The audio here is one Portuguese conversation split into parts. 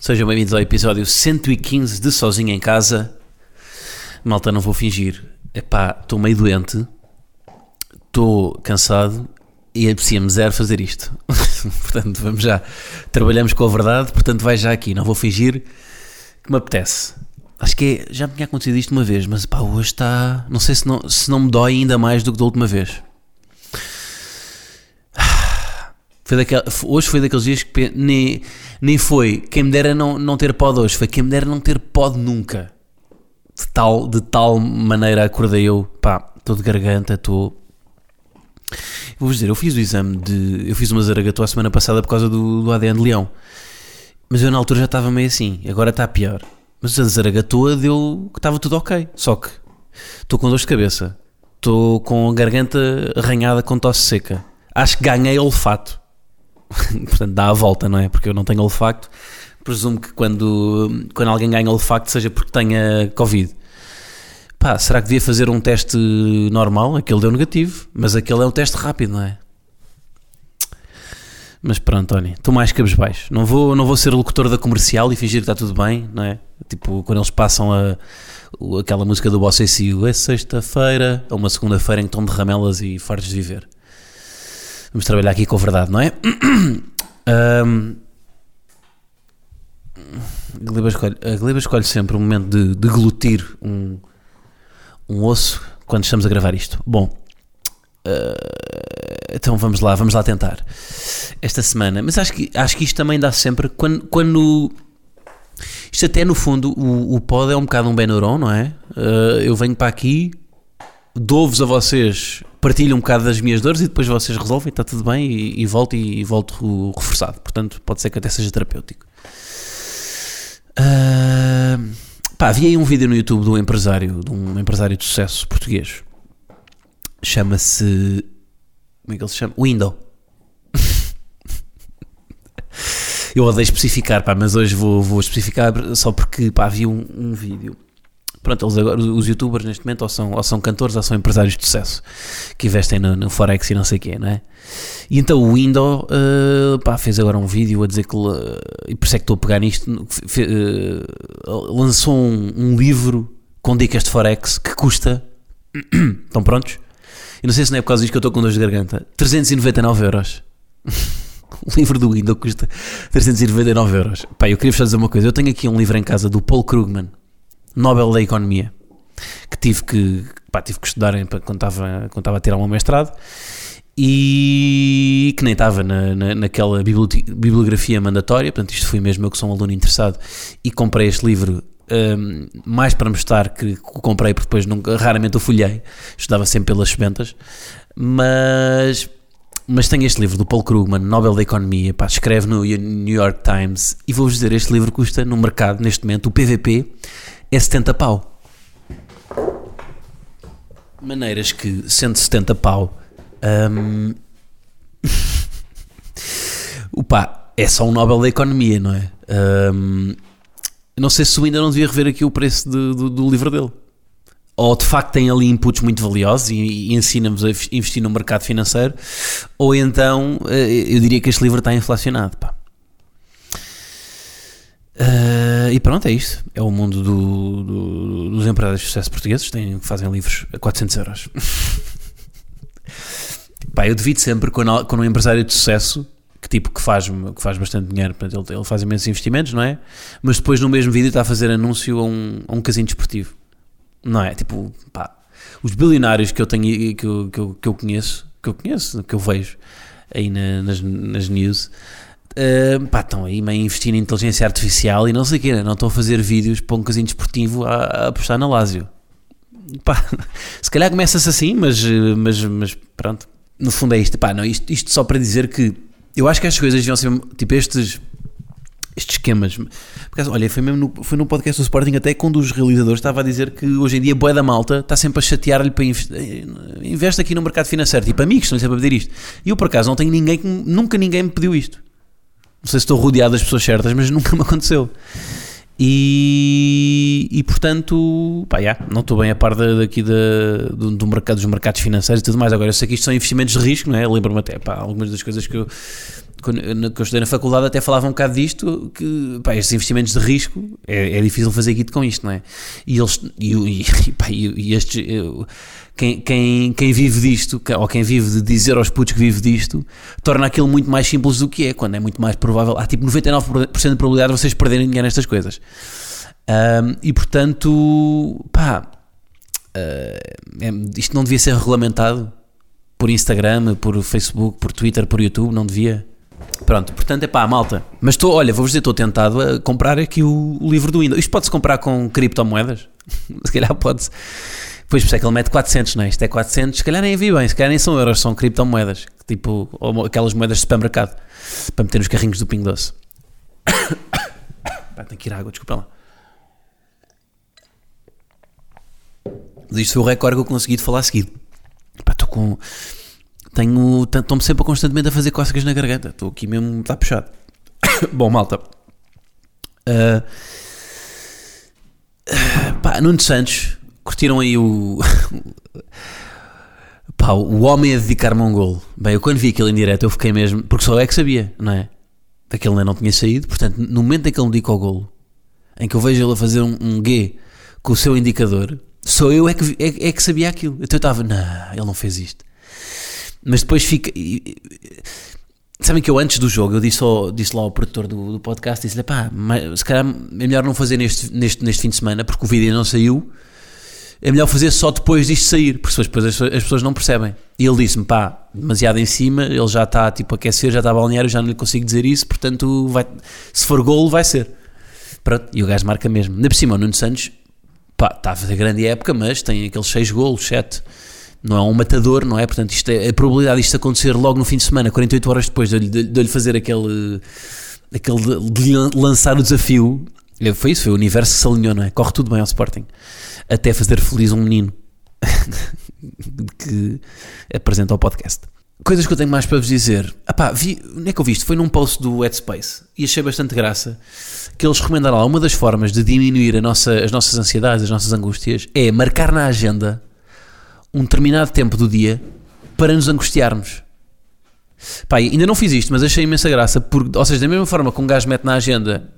Sejam bem-vindos ao episódio 115 de Sozinho em Casa. Malta, não vou fingir. Epá, estou meio doente, estou cansado e apetecia-me zero fazer isto. portanto, vamos já. Trabalhamos com a verdade, portanto, vai já aqui. Não vou fingir que me apetece. Acho que é, já me tinha acontecido isto uma vez, mas pá, hoje está. Não sei se não, se não me dói ainda mais do que da última vez. Foi daquel, hoje foi daqueles dias que nem, nem foi quem me dera não, não ter pod hoje, foi quem me dera não ter pod nunca. De tal, de tal maneira acordei eu, pá, estou de garganta, estou. Vou-vos dizer, eu fiz o exame de. Eu fiz uma zaragatua a semana passada por causa do, do ADN de leão. Mas eu na altura já estava meio assim, agora está pior. Mas a zaragatua deu que estava tudo ok. Só que estou com dor de cabeça, estou com a garganta arranhada com tosse seca. Acho que ganhei olfato. portanto dá a volta, não é? Porque eu não tenho olfacto. Presumo que quando, quando alguém ganha olfacto seja porque tenha Covid. Pá, será que devia fazer um teste normal? Aquele deu negativo, mas aquele é um teste rápido, não é? Mas pronto, Tony, estou mais cabisbaixo. Não vou, não vou ser locutor da comercial e fingir que está tudo bem, não é? Tipo, quando eles passam a, aquela música do Boss ACU, é sexta-feira, é uma segunda-feira em que estão de ramelas e fartos de viver. Vamos trabalhar aqui com a verdade, não é? A, Gleba escolhe, sempre um momento de, de glutir um, um osso quando estamos a gravar isto. Bom, uh, então vamos lá, vamos lá tentar. Esta semana, mas acho que, acho que isto também dá sempre quando. quando isto até no fundo, o, o pod é um bocado um Benuron, não é? Uh, eu venho para aqui, dou-vos a vocês partilho um bocado das minhas dores e depois vocês resolvem, está tudo bem e, e volto e, e, volto reforçado. Portanto, pode ser que até seja terapêutico. Uh, pá, vi aí um vídeo no YouTube de um empresário, de um empresário de sucesso português. Chama-se. Como é que ele se chama? Window. Eu odeio especificar, pá, mas hoje vou, vou especificar só porque pá, vi um, um vídeo Pronto, eles agora, os youtubers neste momento ou são, ou são cantores ou são empresários de sucesso que investem no, no Forex e não sei o quê, não é? E então o Window uh, pá, fez agora um vídeo a dizer que, uh, e por isso é que estou a pegar nisto, uh, lançou um, um, livro com dicas de Forex que custa, estão prontos? E não sei se não é por causa disso que eu estou com dor de garganta, 399 euros. o livro do Window custa 399 euros. Pá, eu queria-vos dizer uma coisa, eu tenho aqui um livro em casa do Paul Krugman Nobel da Economia, que tive que, pá, tive que estudar quando estava, quando estava a tirar o meu mestrado e que nem estava na, na, naquela bibliografia mandatória, portanto isto fui mesmo eu que sou um aluno interessado e comprei este livro um, mais para mostrar que, que o comprei porque depois nunca, raramente o folhei, estudava sempre pelas sementas, mas mas tenho este livro do Paul Krugman, Nobel da Economia, pá, escreve no New York Times e vou-vos dizer, este livro custa no mercado neste momento, o PVP é 70 pau. Maneiras que, sendo 70 pau, um, opa, é só um Nobel da Economia, não é? Um, não sei se ainda não devia rever aqui o preço de, do, do livro dele. Ou de facto tem ali inputs muito valiosos e, e ensina-vos a investir no mercado financeiro, ou então eh, eu diria que este livro está inflacionado. Pá. Uh, e pronto, é isto. É o mundo do, do, dos empresários de sucesso portugueses. Têm, fazem livros a 400 euros. Pá, eu devido sempre quando, quando um empresário de sucesso que tipo que faz, que faz bastante dinheiro, portanto, ele, ele faz imensos investimentos, não é? Mas depois no mesmo vídeo está a fazer anúncio a um, a um casino desportivo, não é? Tipo, pá, os bilionários que eu tenho que eu, que eu, que eu conheço, que eu conheço, que eu vejo aí na, nas, nas news, Uh, pá, estão aí meio a investir em inteligência artificial e não sei o quê, né? não estão a fazer vídeos para um casino desportivo a, a apostar na Lásio. Pá, se calhar começa-se assim, mas, mas, mas pronto, no fundo é isto. Pá, não, isto, isto só para dizer que eu acho que estas coisas deviam ser, tipo, estes, estes esquemas. Por olha, foi mesmo no, foi no podcast do Sporting até que um dos realizadores estava a dizer que hoje em dia boa da malta está sempre a chatear-lhe para investir. Investe aqui no mercado financeiro, tipo amigos, estão sempre a pedir isto. E eu por acaso não tenho ninguém nunca ninguém me pediu isto. Não sei se estou rodeado das pessoas certas, mas nunca me aconteceu. E, e portanto, pá, yeah, não estou bem a par da- daqui da, do, do mercado, dos mercados financeiros e tudo mais. Agora, eu sei que isto são investimentos de risco, não é? Lembro-me até, pá, algumas das coisas que eu, quando, eu estudei na faculdade até falava um bocado disto, que, pá, estes investimentos de risco, é, é difícil fazer guito com isto, não é? E eles, e, e, pá, e, estes, eu- quem, quem, quem vive disto, ou quem vive de dizer aos putos que vive disto, torna aquilo muito mais simples do que é, quando é muito mais provável. Há tipo 99% de probabilidade de vocês perderem dinheiro nestas coisas. Ahm, e portanto, pá, é- isto não devia ser regulamentado por Instagram, por Facebook, por Twitter, por YouTube, não devia. Pronto, portanto é pá, malta. Mas estou, olha, vou-vos dizer, estou tentado a comprar aqui o, o livro do Windows. Isto pode-se comprar com criptomoedas? se calhar pode-se. Pois, por isso é que ele mete 400, não é? Isto é 400, se calhar nem vi bem, se calhar nem são euros, são criptomoedas. Tipo, aquelas moedas de supermercado, para meter nos carrinhos do Pingo Doce. pá, tenho que ir à água, desculpa lá. Mas isto foi o recorde que eu consegui de falar seguido. Pá, estou com. Tenho. Estou-me sempre constantemente a fazer cócegas na garganta. Estou aqui mesmo. Está puxado. Bom, malta. Ah, pá, Nuno Santos. Curtiram aí o. pá, o homem a dedicar-me a um golo. Bem, eu quando vi aquilo em direto eu fiquei mesmo. Porque só é que sabia, não é? Daquele não tinha saído. Portanto, no momento em que ele me dedica ao golo, em que eu vejo ele a fazer um, um G com o seu indicador, só eu é que, é, é que sabia aquilo. Então eu estava, não, ele não fez isto. Mas depois fica. Sabem que eu antes do jogo, eu disse, ao, disse lá ao produtor do, do podcast, disse-lhe, pá, se calhar é melhor não fazer neste, neste, neste fim de semana, porque o vídeo não saiu, é melhor fazer só depois disto sair, porque depois as, as pessoas não percebem. E ele disse-me, pá, demasiado em cima, ele já está tipo a aquecer, já está balneário, já não lhe consigo dizer isso, portanto, vai, se for golo, vai ser. Pronto, e o gajo marca mesmo. Ainda por cima, o Nuno Santos, pá, está a fazer grande época, mas tem aqueles 6 golos, 7. Não é um matador, não é? Portanto, isto é, a probabilidade disto acontecer logo no fim de semana, 48 horas depois de, de, de lhe fazer aquele, aquele de, lançar o desafio, foi isso, foi o universo que se alinhou, não é? Corre tudo bem ao Sporting. Até fazer feliz um menino que apresenta o podcast. Coisas que eu tenho mais para vos dizer. Ah pá, vi, onde é que eu vi isto? Foi num post do Headspace e achei bastante graça que eles recomendaram lá uma das formas de diminuir nossa, as nossas ansiedades, as nossas angústias é marcar na agenda um determinado tempo do dia para nos angustiarmos. Pá, ainda não fiz isto, mas achei imensa graça. Porque, ou seja, da mesma forma que um gajo mete na agenda,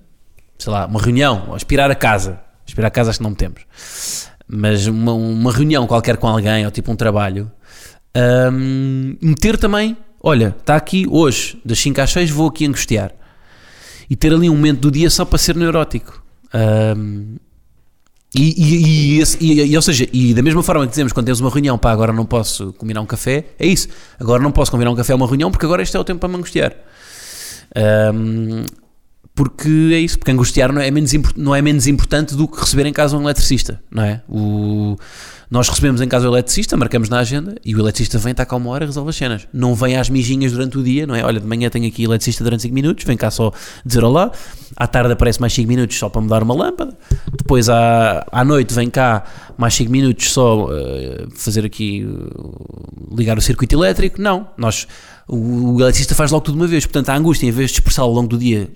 sei lá, uma reunião, ou aspirar a casa. Aspirar a casa acho que não metemos. Mas uma, uma reunião qualquer com alguém, ou tipo um trabalho. hum, meter também, olha, está aqui hoje, das 5 às 6 vou aqui angustiar. E ter ali um momento do dia só para ser neurótico. Hum, e, e, e, esse- e- ou seja, e da mesma forma que dizemos quando temos uma reunião, pá, agora não posso combinar um café, é isso. Agora não posso combinar um café a uma reunião porque agora este é o tempo para me angustiar. Ahm, porque é isso, porque angustiar não é, menos, não é menos importante do que receber em casa um eletricista, não é? O, nós recebemos em casa o eletricista, marcamos na agenda e o eletricista vem, está cá uma hora e resolve as cenas. Não vem às mijinhas durante o dia, não é? Olha, de manhã tenho aqui eletricista durante 5 minutos, vem cá só dizer olá. À tarde aparece mais 5 minutos só para mudar uma lâmpada. Depois à, à noite vem cá mais 5 minutos só eh, fazer aqui eh, ligar o circuito elétrico. Não, nós o, o eletricista faz logo tudo de uma vez. Portanto, a angústia, em vez de dispersar ao longo do dia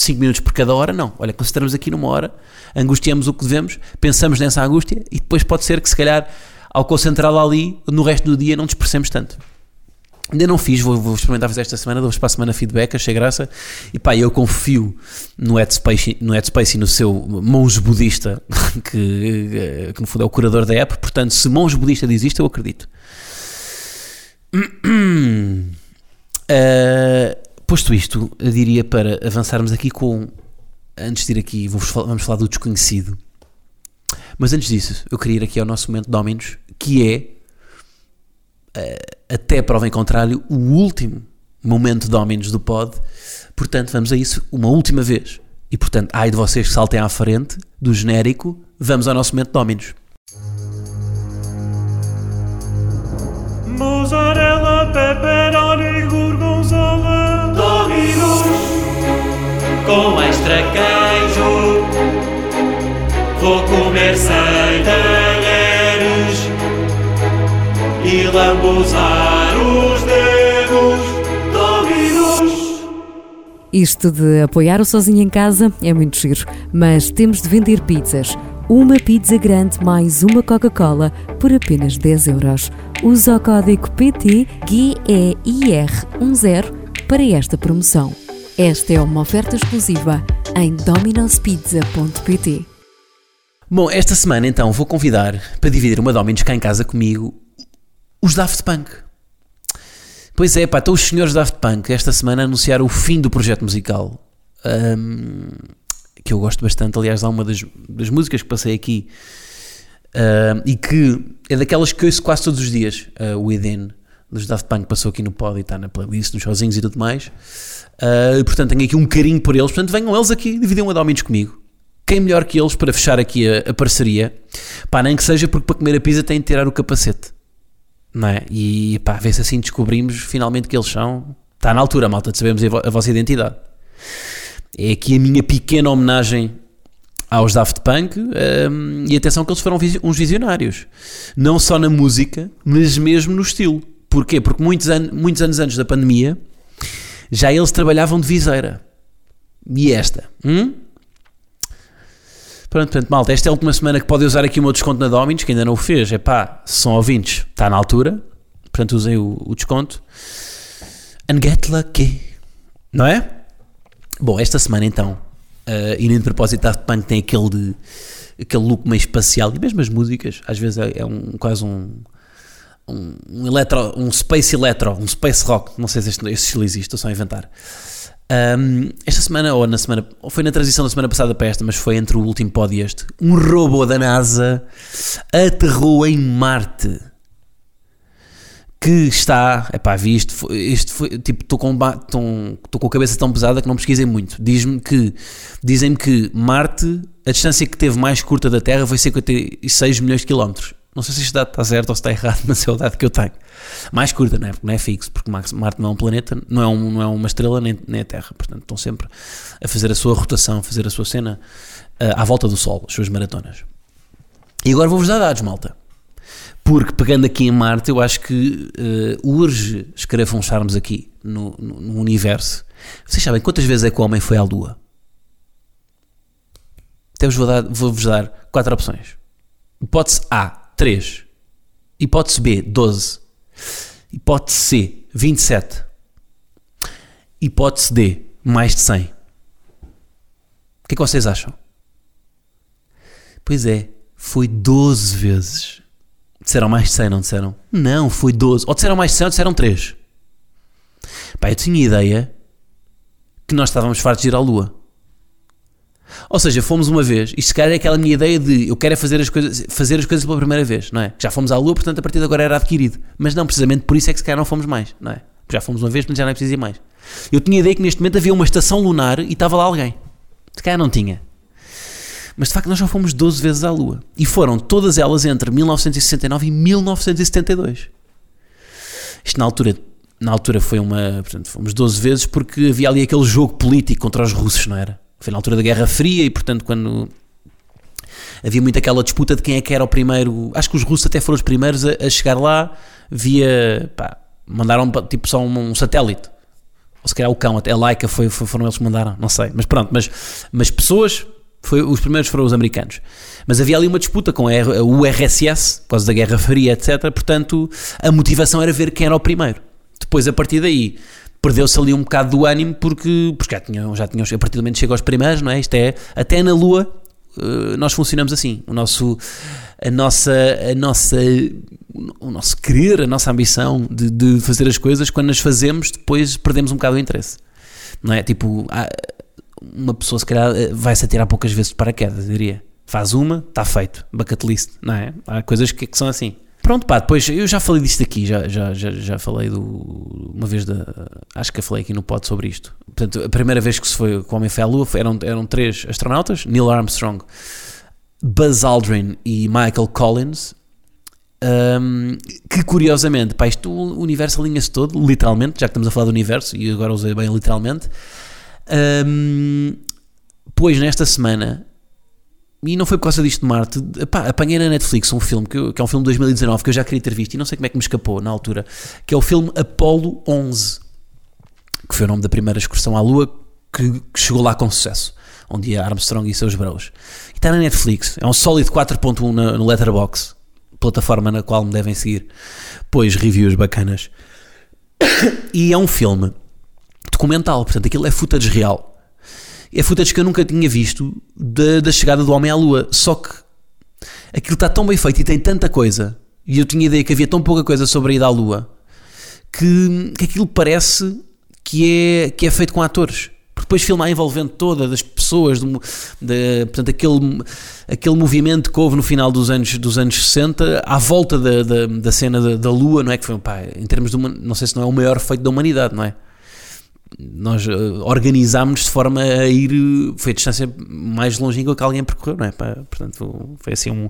5 minutos por cada hora, não. Olha, concentramos aqui numa hora, angustiamos o que devemos, pensamos nessa angústia e depois pode ser que, se calhar, ao concentrá-la ali, no resto do dia não dispersemos tanto. Ainda não fiz, vou, vou experimentar fazer esta semana, dou-vos para a semana feedback, achei graça. E pá, eu confio no Headspace, no Headspace e no seu monge budista, que, que no fundo é o curador da app. Portanto, se monge budista diz isto, eu acredito. Uh, posto isto, eu diria para avançarmos aqui com. Antes de ir aqui, falar, vamos falar do desconhecido. Mas antes disso, eu queria ir aqui ao nosso momento Dominos, que é, uh, até prova em contrário, o último momento Dominos do pod. Portanto, vamos a isso uma última vez. E portanto, ai de vocês que saltem à frente do genérico, vamos ao nosso momento Dominos. Mozzarella, pepperoni, com mais traquejo. Vou comer sem talheres e lambuzar os dedos dominos. Isto de apoiar o sozinho em casa é muito giro, mas temos de vender pizzas. Uma pizza grande mais uma Coca-Cola por apenas 10 euros. Usa o código PT GEIR10 para esta promoção. Esta é uma oferta exclusiva em dominospizza.pt. Bom, esta semana então vou convidar para dividir uma Dominos cá em casa comigo os Daft Punk. Pois é, pá, então os senhores Daft Punk esta semana anunciaram o fim do projeto musical. Ahm, que eu gosto bastante, aliás, há uma das, das músicas que passei aqui ahm, e que é daquelas que eu ouço quase todos os dias, ah, o Within, dos Daft Punk, passou aqui no pod e está na playlist, nos sozinhos e tudo mais. E, portanto, tenho aqui um carinho por eles, portanto, venham eles aqui, dividam uma Dominos comigo. Quem melhor que eles para fechar aqui a, a parceria? Pá, nem que seja porque para comer a pizza tem de tirar o capacete não é? E pá, vê se assim descobrimos finalmente que eles são. Está na altura, malta, de sabermos a, vo- a vossa identidade. É aqui a minha pequena homenagem aos Daft Punk hum, e atenção que eles foram uns visionários. Não só na música, mas mesmo no estilo. Porquê? Porque muitos, an muitos anos antes da pandemia já eles trabalhavam de viseira. E esta? Hum? Pronto, portanto, malta, esta é a última semana que podem usar aqui o meu desconto na Dominos, que ainda não o fez. É pá, se são ouvintes, está na altura. Portanto, usem o, o desconto. And get lucky. Não é? Bom, esta semana então, uh, e nem de propósito, Daft Punk tem aquele, de, aquele look meio espacial, e mesmo as músicas, às vezes é, é um, quase um, um, um, eletro, um space electro, um space rock, não sei se este, estilo existe, estou só a inventar. Um, esta semana, ou na semana, ou foi na transição da semana passada para esta, mas foi entre o último pod e este, um robô da NASA aterrou em Marte. Que está, é pá, vi isto, isto foi, tipo, estou com, tão- com a cabeça tão pesada que não pesquisei muito. Diz-me que, dizem-me que Marte, a distância que teve mais curta da Terra foi 56 milhões de quilómetros. Não sei se este dado está certo ou se está errado, mas é o dado que eu tenho. Mais curta, não é? Porque não é fixo, porque Marte não é um planeta, não é, um, não é uma estrela nem, nem a Terra. Portanto, estão sempre a fazer a sua rotação, a fazer a sua cena ah, à volta do Sol, as suas maratonas. E agora vou-vos dar dados, malta. Porque pegando aqui em Marte, eu acho que uh, urge escarafuncharmos aqui no, no, no universo. Vocês sabem quantas vezes é que o homem foi à Lua? Até vos vou dar, vou-vos dar quatro opções. Hipótese A, 3. Hipótese B, 12. Hipótese C, 27. Hipótese D, mais de 100. O que é que vocês acham? Pois é, foi 12 vezes. Disseram mais de 100, não disseram? Não, foi 12. Ou disseram mais de 100 ou disseram 3. Pá, eu tinha ideia que nós estávamos fartos de ir à Lua. Ou seja, fomos uma vez, isto se calhar é aquela minha ideia de eu quero é fazer as coisas, fazer as coisas pela primeira vez, não é? Já fomos à Lua, portanto a partir de agora era adquirido. Mas não, precisamente por isso é que se calhar não fomos mais, não é? Já fomos uma vez, portanto já não é preciso ir mais. Eu tinha ideia que neste momento havia uma estação lunar e estava lá alguém. Se calhar não tinha. Mas de facto nós já fomos 12 vezes à Lua. E foram todas elas entre 1969 e 1972. Isto na altura, na altura foi uma. Portanto, fomos 12 vezes porque havia ali aquele jogo político contra os russos, não era? Foi na altura da Guerra Fria e portanto quando. Havia muito aquela disputa de quem é que era o primeiro. Acho que os russos até foram os primeiros a, a chegar lá via. Pá, mandaram tipo só um, um satélite. Ou se calhar o cão, até a Laika foi, foi- foram eles que mandaram, não sei. Mas pronto, mas, mas pessoas foi, os primeiros foram os americanos. Mas havia ali uma disputa com a a URSS, por causa da Guerra Fria, etc. Portanto, a motivação era ver quem era o primeiro. Depois, a partir daí, perdeu-se ali um bocado do ânimo, porque, porque já, tinham, já tinham, a partir do momento que chega aos primeiros, não é? Isto é, até na Lua, eh, nós funcionamos assim. O nosso, a nossa, a nossa, o nosso querer, a nossa ambição de, de fazer as coisas, quando as fazemos, depois perdemos um bocado o interesse. Não é? Tipo, uma pessoa se calhar eh, vai-se atirar poucas vezes de paraquedas, diria. Faz uma, está feito, bucket list, não é? Há coisas que, que são assim. Pronto, pá, depois eu já falei disto aqui, já, já, já, já falei do, uma vez da. Acho que falei aqui no pod sobre isto. Portanto, a primeira vez que se foi, que o homem foi à Lua eram, eram três astronautas: Neil Armstrong, Buzz Aldrin e Michael Collins. Um, que curiosamente, pá, isto o universo alinha-se todo, literalmente, já que estamos a falar do universo, e agora usei bem literalmente. Um, pois nesta semana e não foi por causa disto de Marte. Epá, apanhei na Netflix um filme que, eu- que é um filme de 2019 que eu já queria ter visto e não sei como é que me escapou na altura, que é o filme Apollo 11, que foi o nome da primeira excursão à Lua que, que chegou lá com sucesso, onde ia Armstrong e seus bros. E está na Netflix, é um sólido 4.1 na- no Letterboxd, plataforma na qual me devem seguir, pois reviews bacanas. E é um filme documental, portanto aquilo é footage real. É footage que eu nunca tinha visto da, da chegada do homem à lua. Só que aquilo está tão bem feito e tem tanta coisa, e eu tinha ideia que havia tão pouca coisa sobre a ida à lua, que, que aquilo parece que é, que é feito com atores. Porque depois filma a envolvente toda das pessoas, da, portanto, aquele, aquele movimento que houve no final dos anos, dos anos 60 à volta da, da, da cena da, da Lua, não é? Que foi, pá, em termos de uma, não sei se não é o maior feito da humanidade, não é? Nós eh, organizámos de forma a ir, foi a distância mais longínqua que alguém percorreu, não é? Portanto, foi assim um.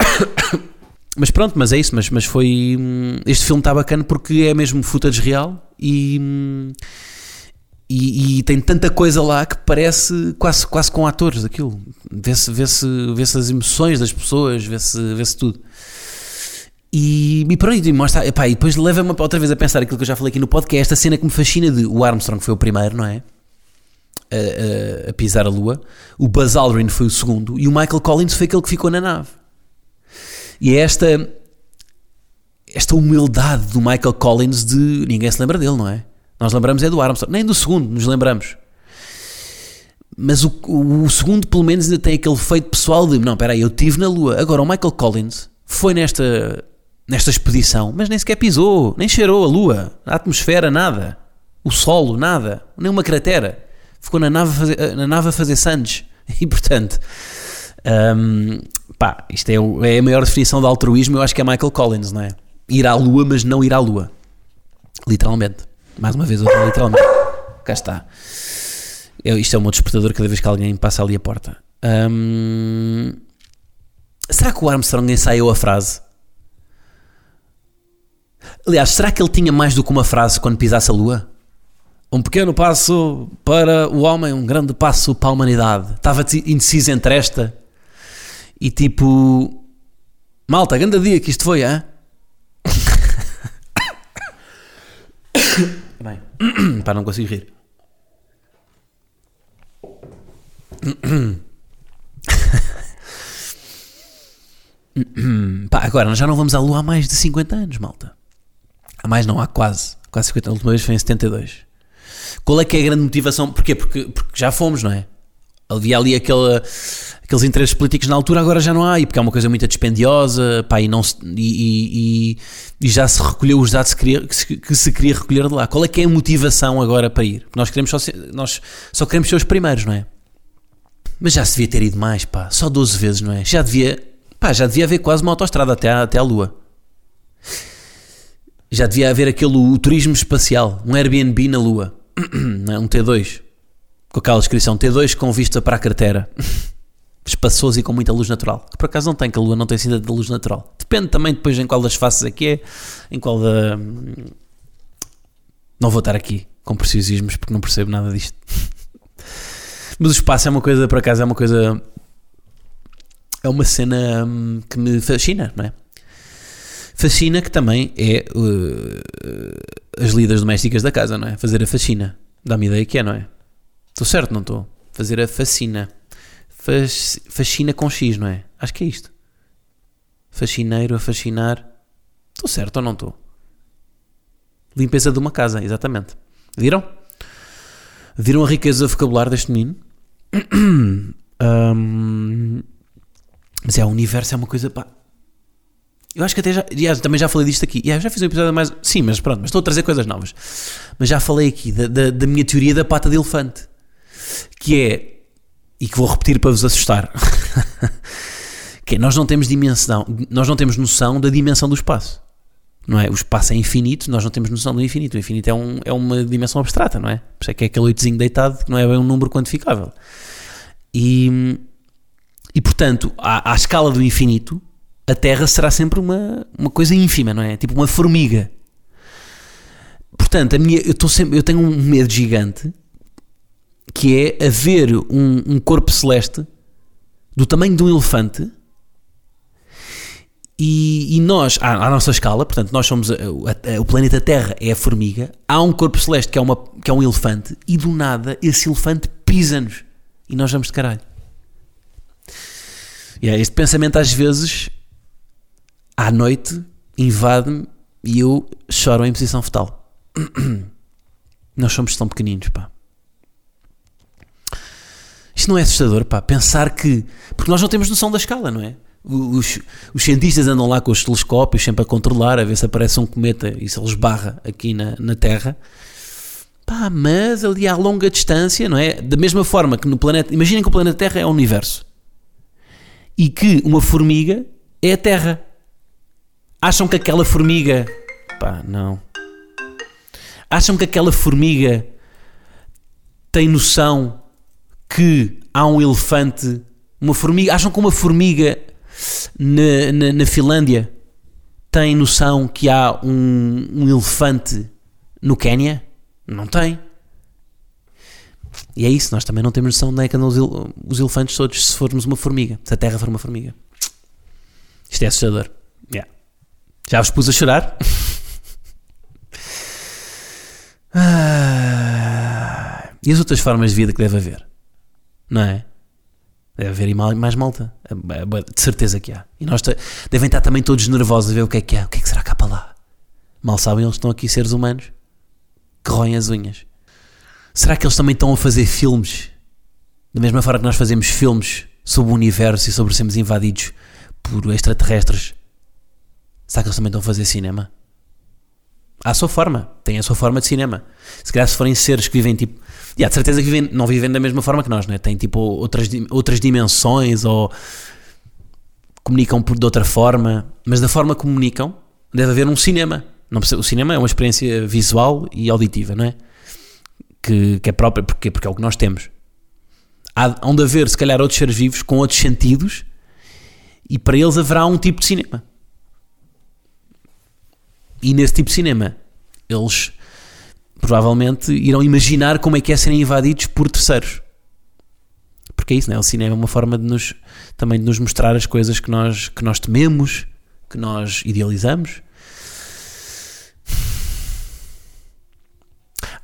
Mas pronto, mas é isso, mas, mas foi. hum, Este filme está bacana porque é mesmo footage real e. hum, E, e tem tanta coisa lá que parece quase, quase com atores aquilo. Vê-se vê -se, vê -se as emoções das pessoas, vê-se vê -se tudo. E, e pronto, e mostra, epá, e depois leva-me outra vez a pensar aquilo que eu já falei aqui no podcast, a cena que me fascina de o Armstrong foi o primeiro, não é? A, a- a pisar a lua, o Buzz Aldrin foi o segundo e o Michael Collins foi aquele que ficou na nave. E é esta esta humildade do Michael Collins de ninguém se lembra dele, não é? Nós lembramos é do Armstrong, nem do segundo, nos lembramos. Mas o, o, o segundo, pelo menos, ainda tem aquele feito pessoal de não, espera aí, eu estive na Lua. Agora, o Michael Collins foi nesta, nesta expedição, mas nem sequer pisou, nem cheirou a Lua, a atmosfera, nada. O solo, nada. Nem uma cratera. Ficou na nave a fazer, na nave a fazer sandes. E, portanto, hum, pá, isto é, o- é a maior definição de altruísmo, eu acho que é Michael Collins, não é? Ir à Lua, mas não ir à Lua. Literalmente. Mais uma vez, digo literalmente. Cá está. Eu- isto é o meu despertador cada vez que alguém passa ali a porta. Hum, será que o Armstrong ensaiou a frase? Aliás, será que ele tinha mais do que uma frase quando pisasse a lua? Um pequeno passo para o homem, um grande passo para a humanidade. Estava de- indeciso entre esta e tipo. Malta, grande dia que isto foi, hã? Bem, pá, não consigo rir. Pá, agora, nós já não vamos à Lua há mais de 50 anos, malta. Mais não, há quase. Quase 50 anos. A última vez foi em 72. Qual é que é a grande motivação? Porquê? Porque, porque já fomos, não é? Havia ali aquele, aqueles interesses políticos na altura, agora já não há, e porque é uma coisa muito dispendiosa, pá, e, não se- e, e- e- já se recolheu os dados que, queria- que se, que se queria recolher de lá. Qual é que é a motivação agora para ir? Nós queremos só ser, nós só queremos ser os primeiros, não é? Mas já se devia ter ido mais, pá, só 12 vezes, não é? Já devia, pá, já devia haver quase uma autoestrada até até à Lua. Já devia haver aquele o turismo espacial, um Airbnb na Lua, é? um T2, com aquela descrição T2 com vista para a cratera, espaçoso e com muita luz natural. Que por acaso não tem, que a Lua não tem cinta de luz natural. Depende também depois em qual das faces é que é, em qual da. Não vou estar aqui com preciosismos porque não percebo nada disto. Mas o espaço é uma coisa, por acaso, é uma coisa. É uma cena hum, que me fascina, não é? Fascina que também é uh, as lidas domésticas da casa, não é? Fazer a fascina. Dá-me ideia que é, não é? Estou certo, não estou? Fazer a fascina. Fas, fascina com X, não é? Acho que é isto. Fascineiro a fascinar. Estou certo ou não estou? Limpeza de uma casa, exatamente. Viram? Viram a riqueza vocabular deste menino? Hum, mas é, o universo é uma coisa, pá. Eu acho que até já, aliás, também já falei disto aqui. Yeah, já fiz um episódio mais. Sim, mas pronto, mas estou a trazer coisas novas. Mas já falei aqui da, da, da minha teoria da pata de elefante. Que é. E que vou repetir para vos assustar. que é, nós não temos dimensão, nós não temos noção da dimensão do espaço. Não é? O espaço é infinito, nós não temos noção do infinito. O infinito é, um, é uma dimensão abstrata, não é? Por isso é que é aquele oitozinho deitado que não é bem um número quantificável. E, e portanto, à, à escala do infinito, a Terra será sempre uma, uma coisa ínfima, não é? Tipo uma formiga. Portanto, a minha, eu, sempre, eu tenho um medo gigante que é haver um, um corpo celeste do tamanho de um elefante e, e nós, à, à nossa escala, portanto, nós somos a- a- a- o planeta Terra é a formiga, há um corpo celeste que é, uma, que é um elefante e do nada esse elefante pisa-nos e nós vamos de caralho. E é, este pensamento às vezes à noite invade-me e eu choro em posição fetal. Nós somos tão pequeninos, pá. Isto não é assustador, pá. Pensar que. Porque nós não temos noção da escala, não é? Os, os cientistas andam lá com os telescópios sempre a controlar, a ver se aparece um cometa e se ele esbarra aqui na, na Terra. Pá, mas ali a longa distância, não é? Da mesma forma que no planeta. Imaginem que o planeta Terra é o universo e que uma formiga é a Terra. Acham que aquela formiga. Pá, não. Acham que aquela formiga tem noção que há um elefante. Uma formiga. Acham que uma formiga na, na, na Finlândia tem noção que há um, um elefante no Quénia? Não tem. E é isso, nós também não temos noção de onde é que andam os, ele- os elefantes todos se formos uma formiga. Se a Terra for uma formiga. Isto é assustador. Já vos pus a chorar? Ah, e as outras formas de vida que deve haver? Não é? Deve haver mais malta. De certeza que há. E nós devem estar também todos nervosos a ver o que é que há. O que é que será há para lá? Mal sabem eles estão aqui seres humanos que roem as unhas. Será que eles também estão a fazer filmes? Da mesma forma que nós fazemos filmes sobre o universo e sobre sermos invadidos por extraterrestres. Será que eles também estão a fazer cinema? À sua forma. Têm a sua forma de cinema. Se calhar se forem seres que vivem tipo. Yeah, de certeza que vivem, não vivem da mesma forma que nós, né? têm tipo outras, outras dimensões ou comunicam por, de outra forma, mas da forma que comunicam deve haver um cinema. Não o cinema é uma experiência visual e auditiva, não é? Que, que é própria, porque, porque é o que nós temos. Há hão de haver, se calhar, outros seres vivos com outros sentidos e para eles haverá um tipo de cinema. E nesse tipo de cinema, eles provavelmente irão imaginar como é que é serem invadidos por terceiros. Porque é isso, né? o cinema é uma forma de nos, também de nos mostrar as coisas que nós, que nós tememos, que nós idealizamos.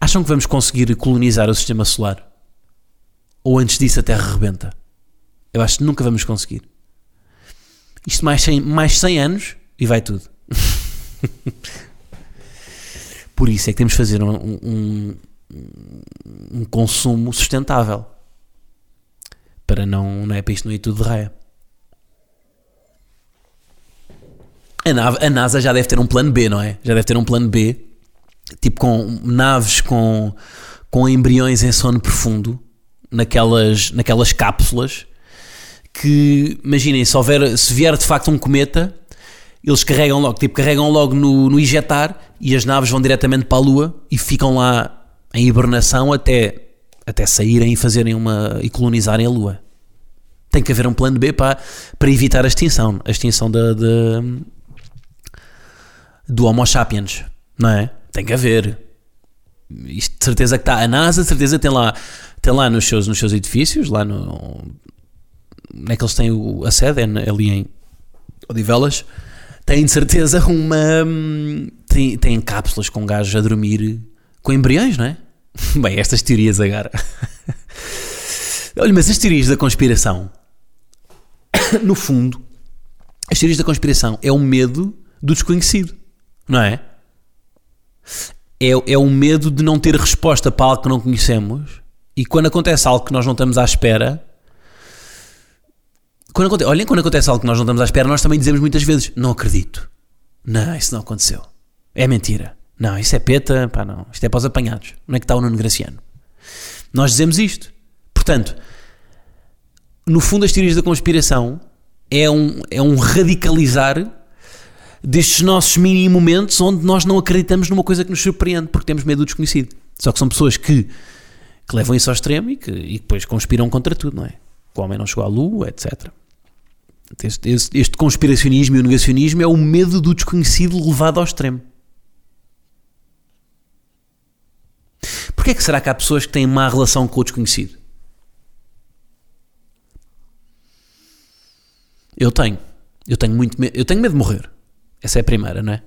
Acham que vamos conseguir colonizar o sistema solar? Ou antes disso a Terra rebenta? Eu acho que nunca vamos conseguir. Isto mais 100, mais 100 anos e vai tudo. Por isso é que temos de fazer um, um, um consumo sustentável. Para não, não é para isto não ir tudo de raia. A, nave- a NASA já deve ter um plano B, não é? Já deve ter um plano B, tipo com naves com, com embriões em sono profundo, naquelas, naquelas cápsulas, que imaginem, se, houver, se vier de facto um cometa, eles carregam logo, tipo, carregam logo no, no injetar e as naves vão diretamente para a Lua e ficam lá em hibernação até, até saírem e fazerem uma e colonizarem a Lua. Tem que haver um plano B para, para evitar a extinção, a extinção da, da- do Homo sapiens, não é? Tem que haver. Isto de certeza que está. A NASA, de certeza, tem lá, tem lá nos, seus, nos seus edifícios, lá no. Onde é que eles têm o, a sede? É ali em Odivelas. Tem de certeza uma. hum, Tem, tem cápsulas com gajos a dormir com embriões, não é? Bem, estas teorias agora. Olha, mas as teorias da conspiração, no fundo, as teorias da conspiração é o medo do desconhecido, não é? É, é o medo de não ter resposta para algo que não conhecemos e quando acontece algo que nós não estamos à espera. Quando aconte, olhem, quando acontece algo que nós não estamos à espera, nós também dizemos muitas vezes: Não acredito. Não, isso não aconteceu. É mentira. Não, isso é peta. Pá, não. Isto é para os apanhados. Não é que está o Nuno Graciano. Nós dizemos isto. Portanto, no fundo, as teorias da conspiração é um, é um radicalizar destes nossos mini momentos onde nós não acreditamos numa coisa que nos surpreende porque temos medo do desconhecido. Só que são pessoas que, que levam isso ao extremo e que e depois conspiram contra tudo, não é? Que o homem não chegou à lua, etc. Este, este- conspiracionismo e o negacionismo é o medo do desconhecido levado ao extremo. Porquê é que será que há pessoas que têm má relação com o desconhecido? Eu tenho. Eu tenho muito medo. Eu tenho medo de morrer. Essa é a primeira, não é?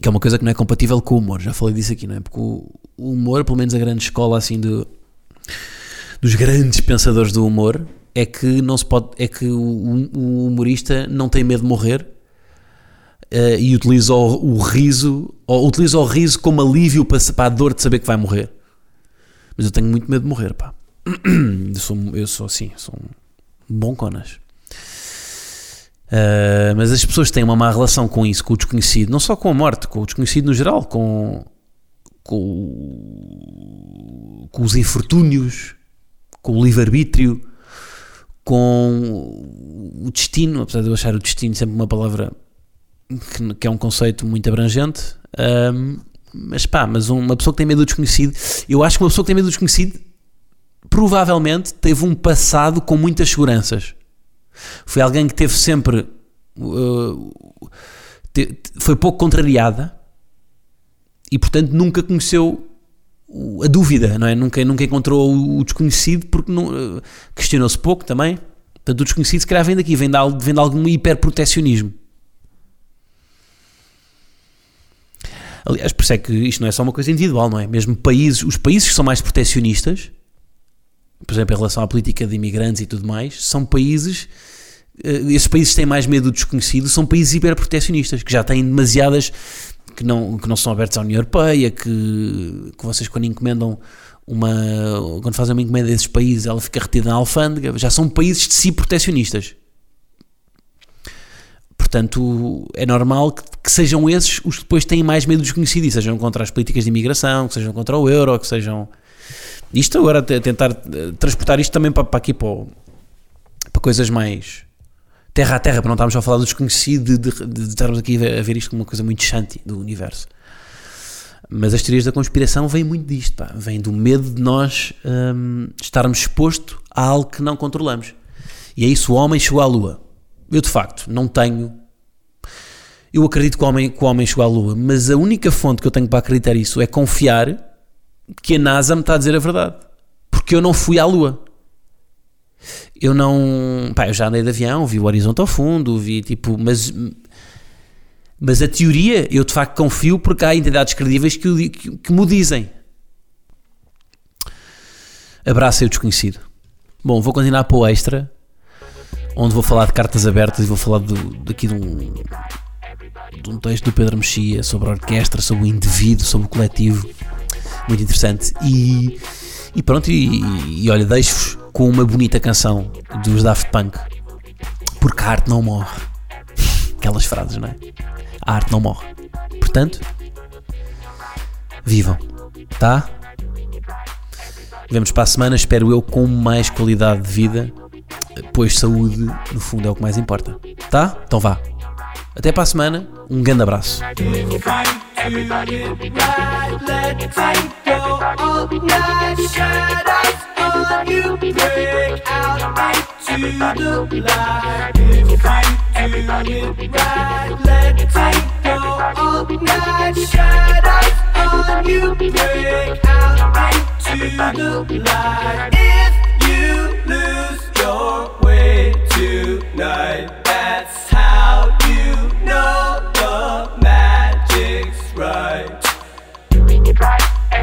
Que é uma coisa que não é compatível com o humor. Já falei disso aqui, não é? Porque o o humor, pelo menos a grande escola assim do, dos grandes pensadores do humor, é que não se pode. É que o, o humorista não tem medo de morrer eh, e utiliza o, o riso, ou utiliza o riso como alívio para, para a dor de saber que vai morrer. Mas eu tenho muito medo de morrer, pá. Eu sou, eu sou assim, sou um bom conas. Uh, mas as pessoas têm uma má relação com isso, com o desconhecido, não só com a morte, com o desconhecido no geral, com, com, com os infortúnios, com o livre-arbítrio, com o destino, apesar de eu achar o destino sempre uma palavra que, que é um conceito muito abrangente. Um, mas pá, mas uma pessoa que tem medo do desconhecido, eu acho que uma pessoa que tem medo do desconhecido provavelmente teve um passado com muitas seguranças. Foi alguém que teve sempre. Uh, te, foi pouco contrariada e, portanto, nunca conheceu a dúvida, não é? Nunca, nunca encontrou o desconhecido porque não, uh, questionou-se pouco também. Portanto, o desconhecido, se calhar, vem daqui, vem de, vem de algum hiperproteccionismo. Aliás, por isso é que isto não é só uma coisa individual, não é? Mesmo países, os países que são mais proteccionistas, por exemplo, em relação à política de imigrantes e tudo mais, são países. Uh, esses países que têm mais medo do desconhecido são países hiperproteccionistas, que já têm demasiadas. Que não, que não são abertos à União Europeia, que, que vocês, quando encomendam uma. quando fazem uma encomenda desses países, ela fica retida na alfândega. Já são países de si proteccionistas. Portanto, é normal que, que, sejam esses os que depois têm mais medo do desconhecido e sejam contra as políticas de imigração, que sejam contra o euro, que sejam. Isto agora, tentar eh, transportar isto também para, para aqui, para, para coisas mais terra a terra, para não estarmos a falar do desconhecido, de, de, de, estarmos aqui a ver isto como uma coisa muito shanty do universo. Mas as teorias da conspiração vêm muito disto, pá. vêm do medo de nós hum, estarmos expostos a algo que não controlamos. E é isso, o homem chegou à lua. Eu, de facto, não tenho eu acredito que o, homem, que o homem chegou à Lua, mas a única fonte que eu tenho para acreditar isso é confiar que a NASA me está a dizer a verdade. Porque eu não fui à Lua. Eu não. Pá, eu já andei de avião, vi o horizonte ao fundo, vi tipo. Mas, mas a teoria eu de facto confio porque há entidades credíveis que, que, que me dizem. Abraço o desconhecido. Bom, vou continuar para o extra, onde vou falar de cartas abertas e vou falar do, daqui de um de um texto do Pedro Mexia sobre a orquestra, sobre o indivíduo, sobre o coletivo. Muito interessante. E, e pronto, e, e olha, deixo-vos com uma bonita canção dos Daft Punk. Porque a arte não morre. Aquelas frases, não é? A arte não morre. Portanto, vivam. Tá? Vemos para a semana, espero eu, com mais qualidade de vida, pois saúde, no fundo, é o que mais importa. Tá? Então vá. Até para a semana, um grande abraço. Everybody break out into the light. If you'll be right, let all night. Shadows you break out into the light. If you lose your way tonight.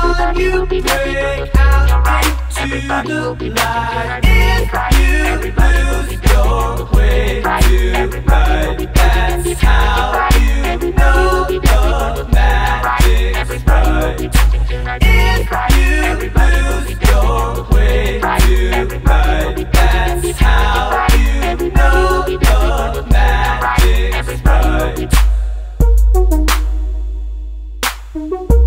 Everybody will be dancing If you lose your way tonight, that's how you know the magic's right. If you lose your way tonight, that's how you know the magic's right.